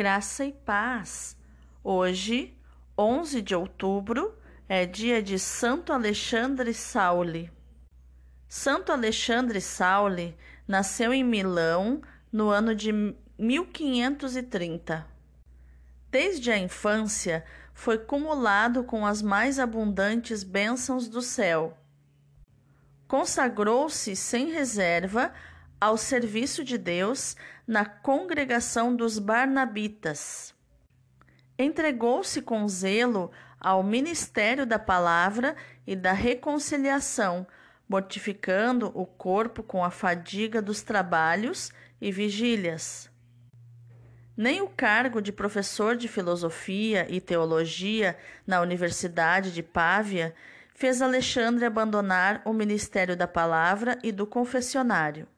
graça e paz. Hoje, 11 de outubro, é dia de Santo Alexandre Sauli. Santo Alexandre Sauli nasceu em Milão no ano de 1530. Desde a infância, foi cumulado com as mais abundantes bênçãos do céu. Consagrou-se sem reserva ao serviço de Deus na congregação dos Barnabitas. Entregou-se com zelo ao ministério da palavra e da reconciliação, mortificando o corpo com a fadiga dos trabalhos e vigílias. Nem o cargo de professor de filosofia e teologia na Universidade de Pávia fez Alexandre abandonar o ministério da palavra e do confessionário.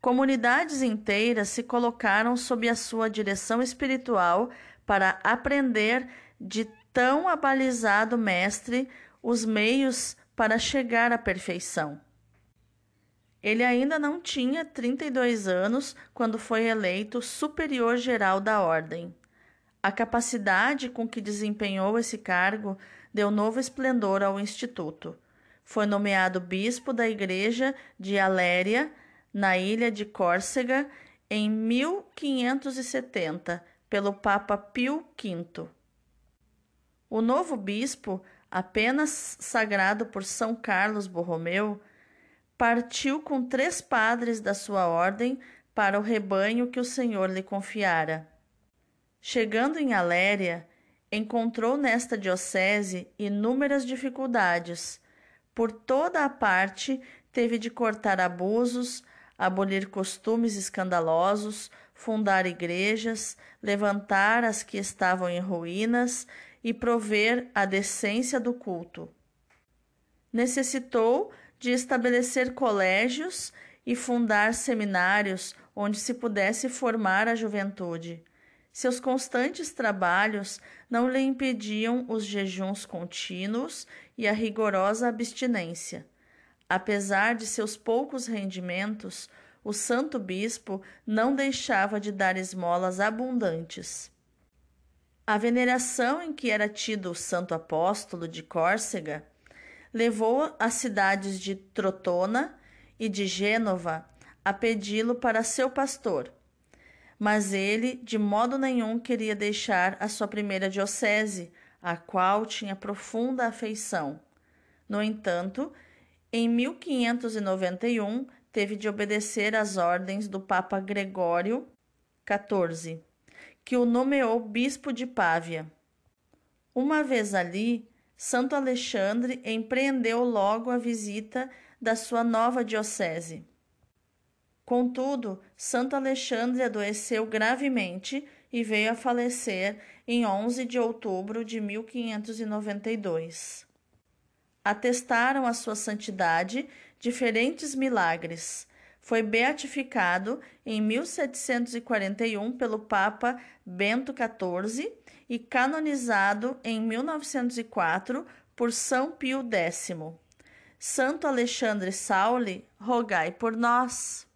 Comunidades inteiras se colocaram sob a sua direção espiritual para aprender de tão abalizado mestre os meios para chegar à perfeição. Ele ainda não tinha 32 anos quando foi eleito superior geral da ordem. A capacidade com que desempenhou esse cargo deu novo esplendor ao instituto. Foi nomeado bispo da igreja de Aléria na ilha de Córcega em 1570 pelo Papa Pio V. O novo bispo, apenas sagrado por São Carlos Borromeu, partiu com três padres da sua ordem para o rebanho que o Senhor lhe confiara. Chegando em Aléria, encontrou nesta diocese inúmeras dificuldades. Por toda a parte teve de cortar abusos, abolir costumes escandalosos, fundar igrejas, levantar as que estavam em ruínas e prover a decência do culto. Necessitou de estabelecer colégios e fundar seminários onde se pudesse formar a juventude. Seus constantes trabalhos não lhe impediam os jejuns contínuos e a rigorosa abstinência. Apesar de seus poucos rendimentos, o santo bispo não deixava de dar esmolas abundantes. A veneração em que era tido o santo apóstolo de Córcega levou as cidades de Trotona e de Gênova a pedi-lo para seu pastor. Mas ele de modo nenhum queria deixar a sua primeira diocese, a qual tinha profunda afeição. No entanto, em 1591, teve de obedecer às ordens do Papa Gregório XIV, que o nomeou bispo de Pávia. Uma vez ali, Santo Alexandre empreendeu logo a visita da sua nova diocese. Contudo, Santo Alexandre adoeceu gravemente e veio a falecer em 11 de outubro de 1592 atestaram a sua santidade diferentes milagres. Foi beatificado em 1741 pelo Papa Bento XIV e canonizado em 1904 por São Pio X. Santo Alexandre Sauli, rogai por nós.